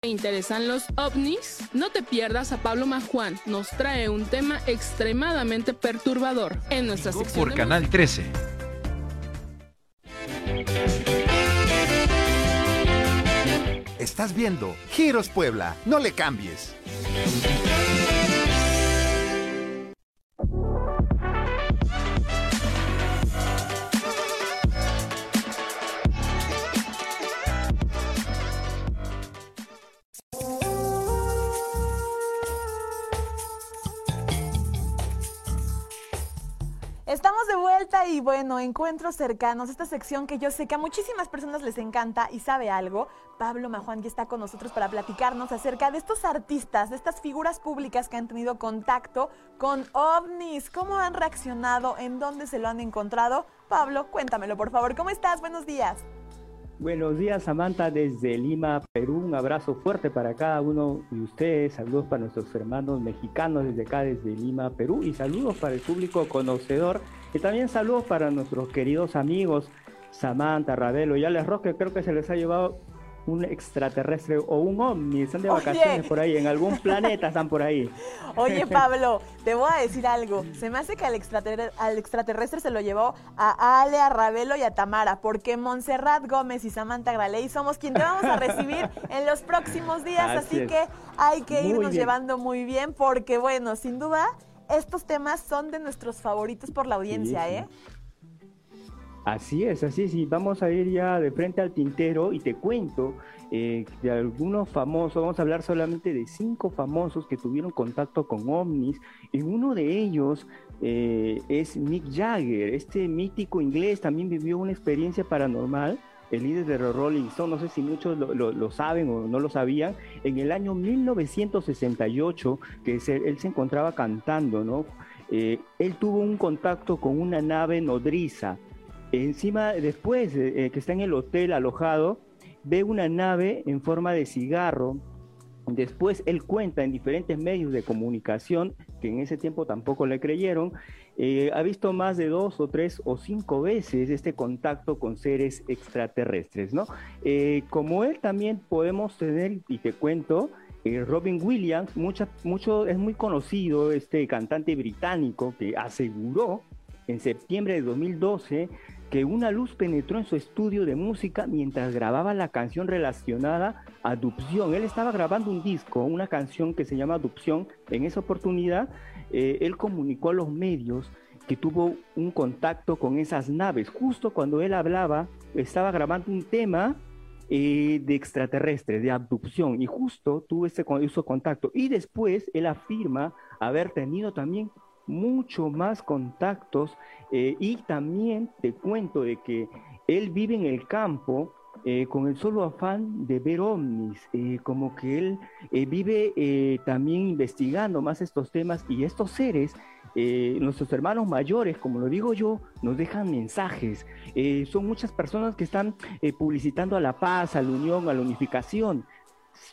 ¿Te interesan los ovnis? No te pierdas a Pablo Majuan. Nos trae un tema extremadamente perturbador en nuestra sección. Por Canal 13. Estás viendo Giros Puebla. No le cambies. Y bueno, encuentros cercanos, esta sección que yo sé que a muchísimas personas les encanta y sabe algo. Pablo Majuan ya está con nosotros para platicarnos acerca de estos artistas, de estas figuras públicas que han tenido contacto con ovnis. ¿Cómo han reaccionado? ¿En dónde se lo han encontrado? Pablo, cuéntamelo por favor. ¿Cómo estás? Buenos días. Buenos días, Samantha, desde Lima, Perú. Un abrazo fuerte para cada uno de ustedes. Saludos para nuestros hermanos mexicanos desde acá, desde Lima, Perú. Y saludos para el público conocedor. Y también saludos para nuestros queridos amigos Samantha, Ravelo y Alex Roque. Creo que se les ha llevado un extraterrestre o un ovni, están de vacaciones por ahí, en algún planeta están por ahí. Oye, Pablo, te voy a decir algo. Se me hace que al extraterrestre, al extraterrestre se lo llevó a Ale, a Ravelo y a Tamara, porque Montserrat Gómez y Samantha Graley somos quien te vamos a recibir en los próximos días, así, que hay que irnos llevando muy bien, porque bueno, sin duda, estos temas son de nuestros favoritos por la audiencia, ¿eh? Así es, así es. Y vamos a ir ya de frente al tintero y te cuento eh, de algunos famosos. Vamos a hablar solamente de cinco famosos que tuvieron contacto con ovnis. Y uno de ellos eh, es Mick Jagger. Este mítico inglés también vivió una experiencia paranormal. El líder de los Rolling Stones, no sé si muchos lo, saben o no lo sabían, en el año 1968, que él se encontraba cantando, ¿no? Eh, él tuvo un contacto con una nave nodriza Encima, después eh, que está en el hotel alojado, ve una nave en forma de cigarro. Después él cuenta en diferentes medios de comunicación, que en ese tiempo tampoco le creyeron, eh, ha visto más de dos o tres o cinco veces este contacto con seres extraterrestres, ¿no? Eh, como él también podemos tener, y te cuento, Robin Williams, mucho, es muy conocido, este cantante británico que aseguró en septiembre de 2012 que una luz penetró en su estudio de música mientras grababa la canción relacionada a Adopción. Él estaba grabando un disco, una canción que se llama Adopción. En esa oportunidad, eh, él comunicó a los medios que tuvo un contacto con esas naves. Justo cuando él hablaba, estaba grabando un tema eh, de extraterrestre, de abducción, y justo tuvo ese contacto. Y después él afirma haber tenido también mucho más contactos eh, y también te cuento de que él vive en el campo eh, con el solo afán de ver ovnis, eh, como que él vive también investigando más estos temas y estos seres, nuestros hermanos mayores, como lo digo yo, nos dejan mensajes. son muchas personas que están publicitando a la paz, a la unión, a la unificación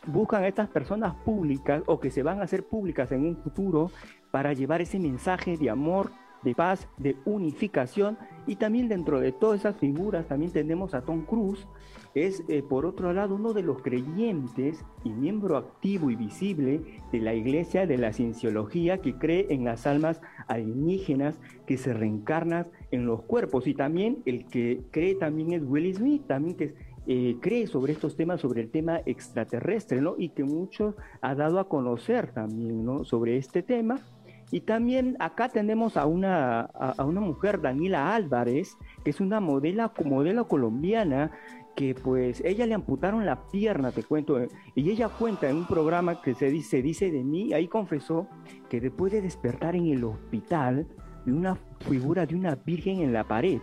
buscan a estas personas públicas o que se van a hacer públicas en un futuro para llevar ese mensaje de amor, de paz, de unificación. Y también dentro de todas esas figuras también tenemos a Tom Cruise, es eh, por otro lado uno de los creyentes y miembro activo y visible de la iglesia de la cienciología que cree en las almas alienígenas que se reencarnan en los cuerpos. Y también el que cree también es Will Smith, también que eh, cree sobre estos temas, sobre el tema extraterrestre, ¿no? Y que mucho ha dado a conocer también, ¿no? Sobre este tema. Y también acá tenemos a una, a, una mujer, Daniela Álvarez, que es una modelo, modelo colombiana, que pues ella le amputaron la pierna, te cuento, y ella cuenta en un programa que se dice, dice de mí, ahí confesó que después de despertar en el hospital de una figura de una virgen en la pared,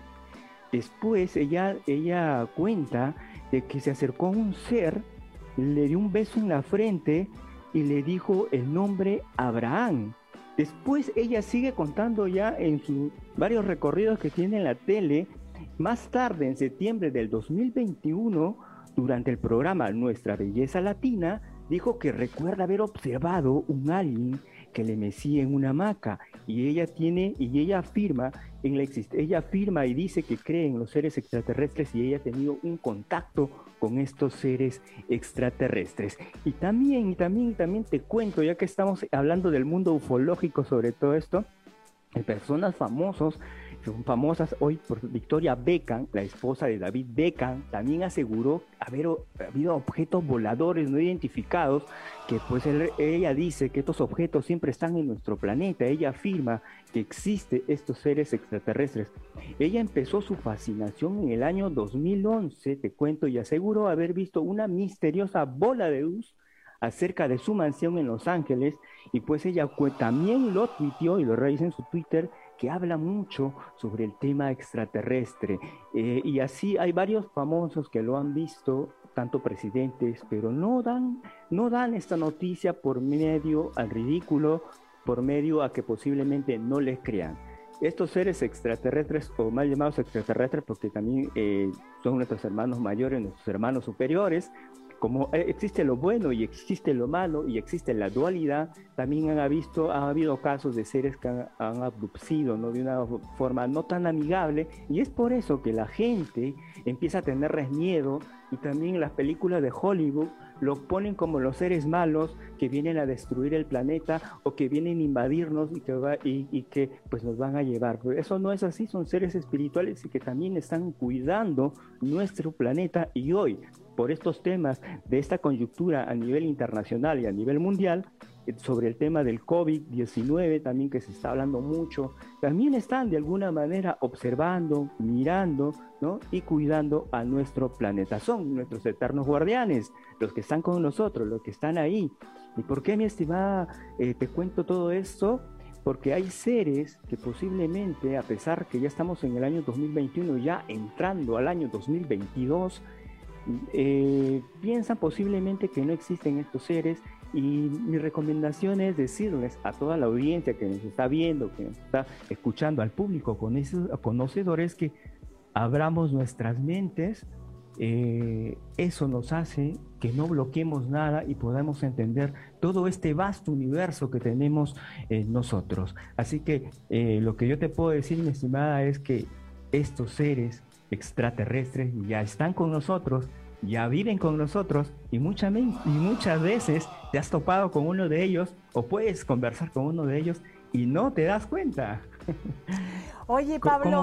después ella, ella cuenta de que se acercó a un ser, le dio un beso en la frente y le dijo el nombre Abraham. Después ella sigue contando ya en sus varios recorridos que tiene en la tele. Más tarde, en septiembre del 2021, durante el programa Nuestra Belleza Latina, dijo que recuerda haber observado un alien que le mecía en una hamaca y ella tiene y ella afirma en la ella afirma y dice que cree en los seres extraterrestres y ella ha tenido un contacto con estos seres extraterrestres. Y también, y también, y también te cuento, ya que estamos hablando del mundo ufológico sobre todo esto, personas famosos son famosas hoy por Victoria Beckham, la esposa de David Beckham, también aseguró haber habido objetos voladores no identificados, que pues ella dice que estos objetos siempre están en nuestro planeta, ella afirma que existen estos seres extraterrestres. Ella empezó su fascinación en el año 2011, te cuento, y aseguró haber visto una misteriosa bola de luz acerca de su mansión en Los Ángeles. Y pues ella también lo tuiteó y lo realizó en su Twitter que habla mucho sobre el tema extraterrestre. Eh, y así hay varios famosos que lo han visto, tanto presidentes, pero no dan, no dan esta noticia por medio al ridículo, por medio a que posiblemente no les crean. Estos seres extraterrestres, o mal llamados extraterrestres, porque también eh, son nuestros hermanos mayores, nuestros hermanos superiores, como eh, existe lo bueno y existe lo malo y existe la dualidad, también han visto, ha habido casos de seres que han, han abducido ¿no? de una forma no tan amigable y es por eso que la gente empieza a tenerles miedo y también las películas de Hollywood lo ponen como los seres malos que vienen a destruir el planeta o que vienen a invadirnos y que, va, y, que pues nos van a llevar. Pero eso no es así, son seres espirituales y que también están cuidando nuestro planeta y hoy por estos temas de esta coyuntura a nivel internacional y a nivel mundial, eh, sobre el tema del COVID-19 también que se está hablando mucho, también están de alguna manera observando, mirando, ¿no? Y cuidando a nuestro planeta. Son nuestros eternos guardianes, los que están con nosotros, los que están ahí. ¿Y por qué, mi estimada, eh, te cuento todo esto? Porque hay seres que posiblemente, a pesar que ya estamos en el año 2021, ya entrando al año 2022, eh, piensan posiblemente que no existen estos seres y mi recomendación es decirles a toda la audiencia que nos está viendo, que nos está escuchando, al público con esos conocedores que abramos nuestras mentes. Eh, eso nos hace que no bloqueemos nada y podamos entender todo este vasto universo que tenemos en nosotros. Así que eh, lo que yo te puedo decir, mi estimada, es que estos seres extraterrestres ya están con nosotros, ya viven con nosotros y, mucha, y muchas veces te has topado con uno de ellos o puedes conversar con uno de ellos y no te das cuenta. Oye, Pablo.